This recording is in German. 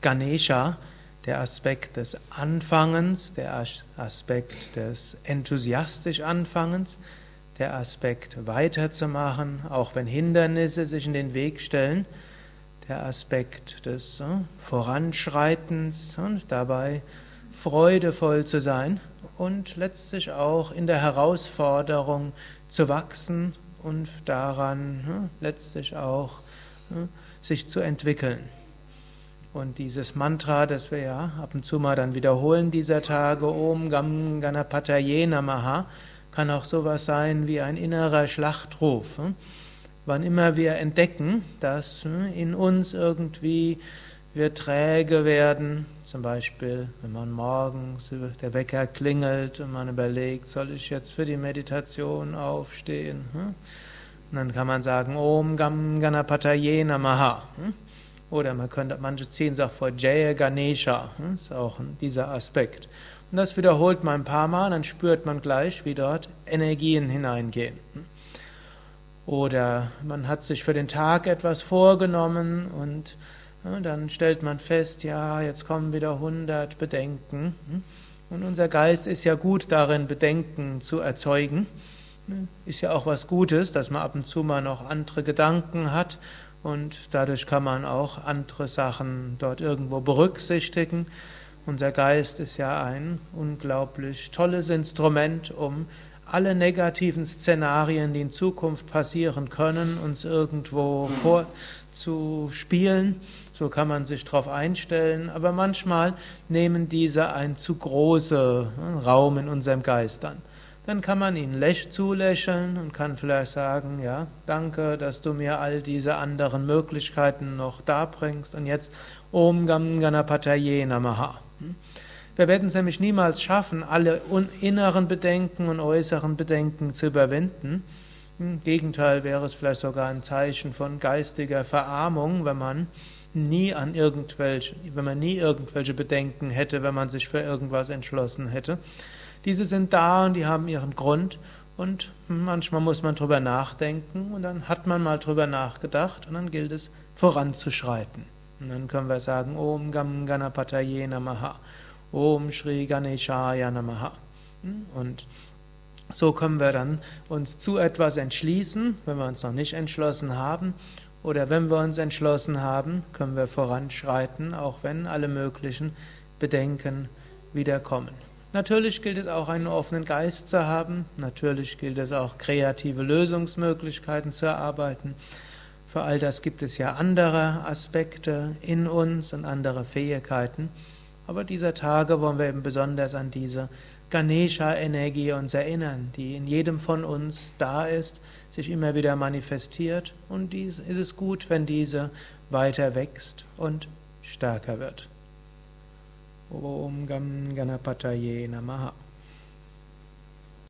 Ganesha, der Aspekt des Anfangens, der Aspekt des enthusiastisch Anfangens, der Aspekt weiterzumachen, auch wenn Hindernisse sich in den Weg stellen, der Aspekt des äh, Voranschreitens und dabei freudevoll zu sein und letztlich auch in der Herausforderung zu wachsen und daran äh, letztlich auch äh, sich zu entwickeln. Und dieses Mantra, das wir ja ab und zu mal dann wiederholen dieser Tage, Om Gam Ganapataye Namaha, kann auch sowas sein wie ein innerer Schlachtruf. Hm? Wann immer wir entdecken, dass hm, in uns irgendwie wir träge werden, zum Beispiel, wenn man morgens der Wecker klingelt und man überlegt, soll ich jetzt für die Meditation aufstehen? Hm? Und dann kann man sagen, Om Gam Ganapataye Namaha. Oder man könnte, manche ziehen es auch vor Jaya Ganesha, ist auch dieser Aspekt. Und das wiederholt man ein paar Mal, dann spürt man gleich, wie dort Energien hineingehen. Oder man hat sich für den Tag etwas vorgenommen und ja, dann stellt man fest, ja, jetzt kommen wieder 100 Bedenken. Und unser Geist ist ja gut darin, Bedenken zu erzeugen. Ist ja auch was Gutes, dass man ab und zu mal noch andere Gedanken hat und dadurch kann man auch andere Sachen dort irgendwo berücksichtigen. Unser Geist ist ja ein unglaublich tolles Instrument, um alle negativen Szenarien, die in Zukunft passieren können, uns irgendwo vorzuspielen. So kann man sich darauf einstellen. Aber manchmal nehmen diese einen zu großen äh, Raum in unserem Geist an. Dann kann man ihnen zulächeln und kann vielleicht sagen, ja, danke, dass du mir all diese anderen Möglichkeiten noch darbringst. Und jetzt Om Gam Ganapataye Namaha. Wir werden es nämlich niemals schaffen, alle inneren Bedenken und äußeren Bedenken zu überwinden. Im Gegenteil wäre es vielleicht sogar ein Zeichen von geistiger Verarmung, wenn man nie an irgendwelche, wenn man nie irgendwelche Bedenken hätte, wenn man sich für irgendwas entschlossen hätte. Diese sind da und die haben ihren Grund und manchmal muss man drüber nachdenken und dann hat man mal drüber nachgedacht und dann gilt es voranzuschreiten. Und dann können wir sagen, Om Gam Ganapataye Namaha, Om Shri Ganeshaya Namaha. Und so können wir dann uns zu etwas entschließen, wenn wir uns noch nicht entschlossen haben. Oder wenn wir uns entschlossen haben, können wir voranschreiten, auch wenn alle möglichen Bedenken wiederkommen. Natürlich gilt es auch, einen offenen Geist zu haben. Natürlich gilt es auch, kreative Lösungsmöglichkeiten zu erarbeiten. Für all das gibt es ja andere Aspekte in uns und andere Fähigkeiten. Aber dieser Tage wollen wir eben besonders an diese Ganesha-Energie uns erinnern, die in jedem von uns da ist, sich immer wieder manifestiert. Und dies ist es gut, wenn diese weiter wächst und stärker wird. ॐ गं गणपतये नमः।